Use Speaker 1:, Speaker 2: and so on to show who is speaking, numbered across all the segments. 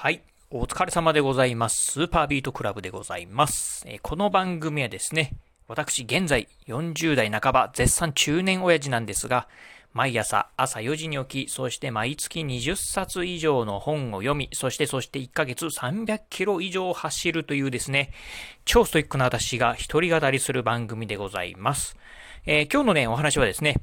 Speaker 1: はい。お疲れ様でございます。スーパービートクラブでございます。えこの番組はですね、私現在40代半ば絶賛中年親父なんですが、毎朝朝4時に起き、そして毎月20冊以上の本を読み、そしてそして1ヶ月300キロ以上走るというですね、超ストイックな私が一人語りする番組でございます。えー、今日のね、お話はですね、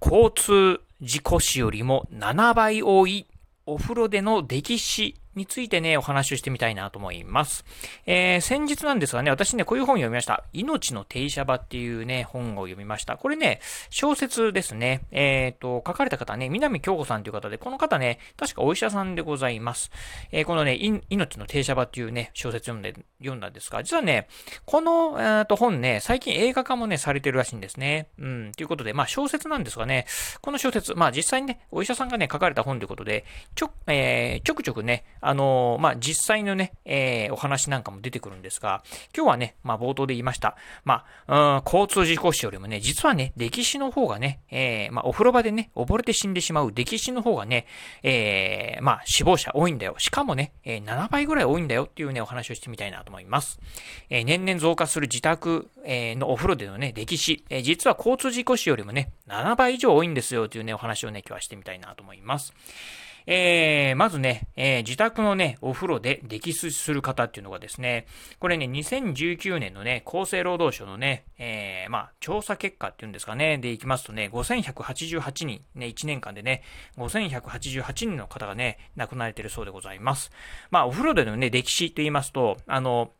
Speaker 1: 交通事故死よりも7倍多いお風呂での溺死についてね、お話をしてみたいなと思います。えー、先日なんですがね、私ね、こういう本を読みました。命の停車場っていうね、本を読みました。これね、小説ですね。えっ、ー、と、書かれた方ね、南京子さんという方で、この方ね、確かお医者さんでございます。えー、このね、命の停車場っていうね、小説読んで、読んだんですが、実はね、この、えー、と本ね、最近映画化もね、されてるらしいんですね。うん、ということで、まあ小説なんですがね、この小説、まあ実際にね、お医者さんがね、書かれた本ということで、ちょ、えー、ちょくちょくね、あのー、まあ、実際のね、えー、お話なんかも出てくるんですが、今日はね、まあ、冒頭で言いました。まあ、うん、交通事故死よりもね、実はね、歴史の方がね、えー、まあ、お風呂場でね、溺れて死んでしまう歴史の方がね、えー、まあ、死亡者多いんだよ。しかもね、えー、7倍ぐらい多いんだよっていうね、お話をしてみたいなと思います。えー、年々増加する自宅、えー、のお風呂でのね、歴史、えー、実は交通事故死よりもね、7倍以上多いんですよというね、お話をね、今日はしてみたいなと思います。えー、まずね、えー、自宅のね、お風呂で溺死する方っていうのがですね、これね、2019年のね、厚生労働省のね、えー、まあ、調査結果っていうんですかね、でいきますとね、5188人、ね、1年間でね、5188人の方がね、亡くなられてるそうでございます。まあ、お風呂でのね、溺死と言いますと、あの、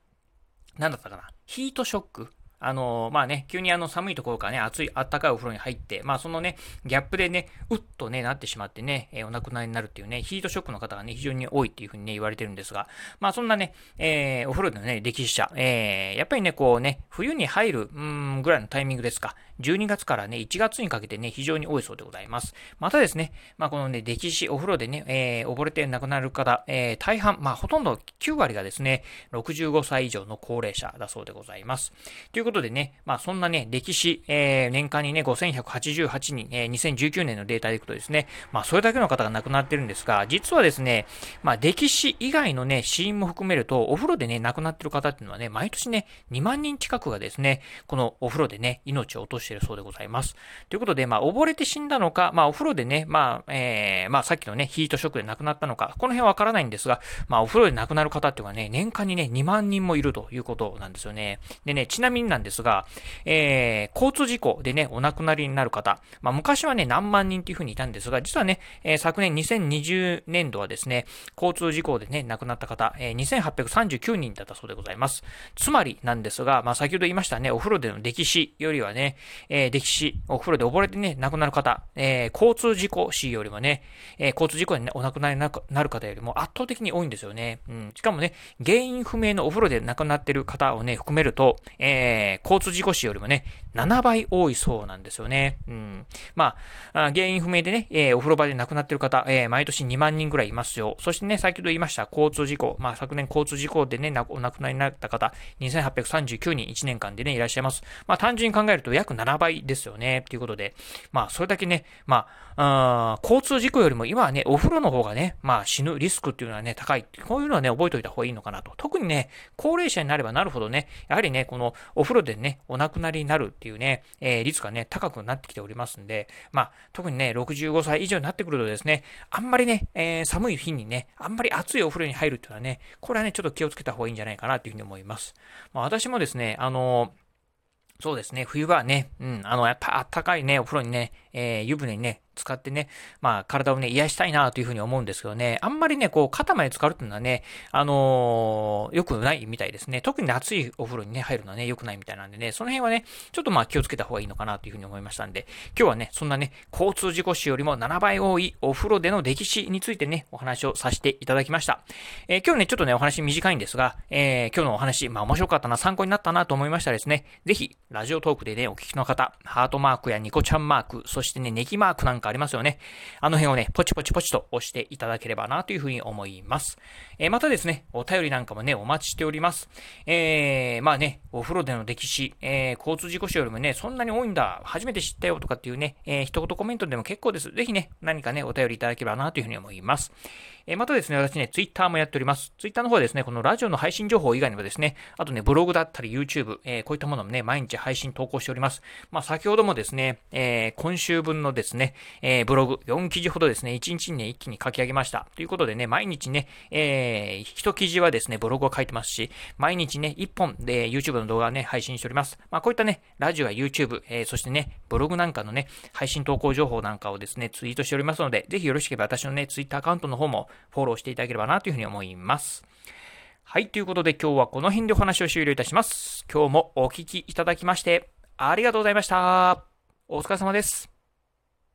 Speaker 1: なんだったかな、ヒートショックあの、まあね、急にあの寒いところからね、暑い、暖かいお風呂に入って、まあそのね、ギャップでね、うっとね、なってしまってね、え、お亡くなりになるっていうね、ヒートショックの方がね、非常に多いっていうふうにね、言われてるんですが、まあそんなね、えー、お風呂でのね、歴史者、えー、やっぱりね、こうね、冬に入る、うん、ぐらいのタイミングですか、12月からね、1月にかけてね、非常に多いそうでございます。またですね、まあこのね、歴史、お風呂でね、えー、溺れて亡くなる方、えー、大半、まあほとんど9割がですね、65歳以上の高齢者だそうでございます。ということことでね、まあそんなね、歴史、えー、年間にね、5188人、えー、2019年のデータでいくとですね、まあそれだけの方が亡くなってるんですが、実はですね、まあ歴史以外のね、死因も含めると、お風呂でね、亡くなってる方っていうのはね、毎年ね、2万人近くがですね、このお風呂でね、命を落としているそうでございます。ということで、まあ溺れて死んだのか、まあお風呂でね、まあ、えー、まあさっきのね、ヒートショックで亡くなったのか、この辺はわからないんですが、まあお風呂で亡くなる方っていうのはね、年間にね、2万人もいるということなんですよね。でね、ちなみになんですが、えー、交通事故でね、お亡くなりになる方、まあ、昔はね、何万人っていうふうにいたんですが、実はね、えー、昨年2020年度はですね、交通事故でね、亡くなった方、えー、2839人だったそうでございます。つまりなんですが、まあ、先ほど言いましたね、お風呂での溺死よりはね、えー、溺死、お風呂で溺れてね、亡くなる方、えー、交通事故死よりもね、えー、交通事故で、ね、お亡くなりになる方よりも圧倒的に多いんですよね。うん。しかもね、原因不明のお風呂で亡くなってる方をね、含めると、えー、交通事故死よりもね、7倍多いそうなんですよね。うん。まあ、原因不明でね、えー、お風呂場で亡くなってる方、えー、毎年2万人ぐらいいますよ。そしてね、先ほど言いました、交通事故。まあ、昨年交通事故でね、お亡くなりになった方、2839人1年間でね、いらっしゃいます。まあ、単純に考えると約7倍ですよね。ということで、まあ、それだけね、まあ、あ交通事故よりも今はね、お風呂の方がね、まあ、死ぬリスクっていうのはね、高い。こういうのはね、覚えておいた方がいいのかなと。特にね、高齢者になればなるほどね、やはりね、このお風呂ロでね、お亡くなりになるっていうね、えー、率がね、高くなってきておりますんで、まあ、特にね、65歳以上になってくるとですね、あんまりね、えー、寒い日にね、あんまり暑いお風呂に入るっていうのはね、これはね、ちょっと気をつけた方がいいんじゃないかなというふうに思います。まあ、私もですね、あのそうですね、冬場はね、うん、あの、やっぱあったかいね、お風呂にね、えー、湯船にね、使ってね、まあ、体をね、癒したいなというふうに思うんですけどね、あんまりね、こう、肩まで浸かるっていうのはね、あのー、良くないみたいですね。特に暑いお風呂にね、入るのはね、良くないみたいなんでね、その辺はね、ちょっとまあ気をつけた方がいいのかなというふうに思いましたんで、今日はね、そんなね、交通事故死よりも7倍多いお風呂での歴史についてね、お話をさせていただきました。えー、今日ね、ちょっとね、お話短いんですが、えー、今日のお話、まあ面白かったな、参考になったなと思いましたらですね、ぜひ、ラジオトークでね、お聞きの方、ハートマークやニコちゃんマーク、そしてね、ネギマークなんかありますよね。あの辺をね、ポチポチポチと押していただければなというふうに思います。えー、またですね、お便りなんかもね、お待ちしております。えー、まあね、お風呂での歴史、えー、交通事故死よりもね、そんなに多いんだ、初めて知ったよとかっていうね、えー、一言コメントでも結構です。ぜひね、何かね、お便りいただければなというふうに思います。えまたですね、私ね、ツイッターもやっております。ツイッターの方はですね、このラジオの配信情報以外にもですね、あとね、ブログだったり YouTube、えー、こういったものもね、毎日配信投稿しております。まあ、先ほどもですね、えー、今週分のですね、えー、ブログ4記事ほどですね、1日にね、一気に書き上げました。ということでね、毎日ね、えー、1記事はですね、ブログを書いてますし、毎日ね、1本で YouTube の動画をね、配信しております。まあ、こういったね、ラジオや YouTube、え、そしてね、ブログなんかのね、配信投稿情報なんかをですね、ツイートしておりますので、ぜひよろしければ私のね、Twitter アカウントの方もフォローしていただければなというふうに思います。はい、ということで今日はこの辺でお話を終了いたします。今日もお聴きいただきまして、ありがとうございました。お疲れ様です。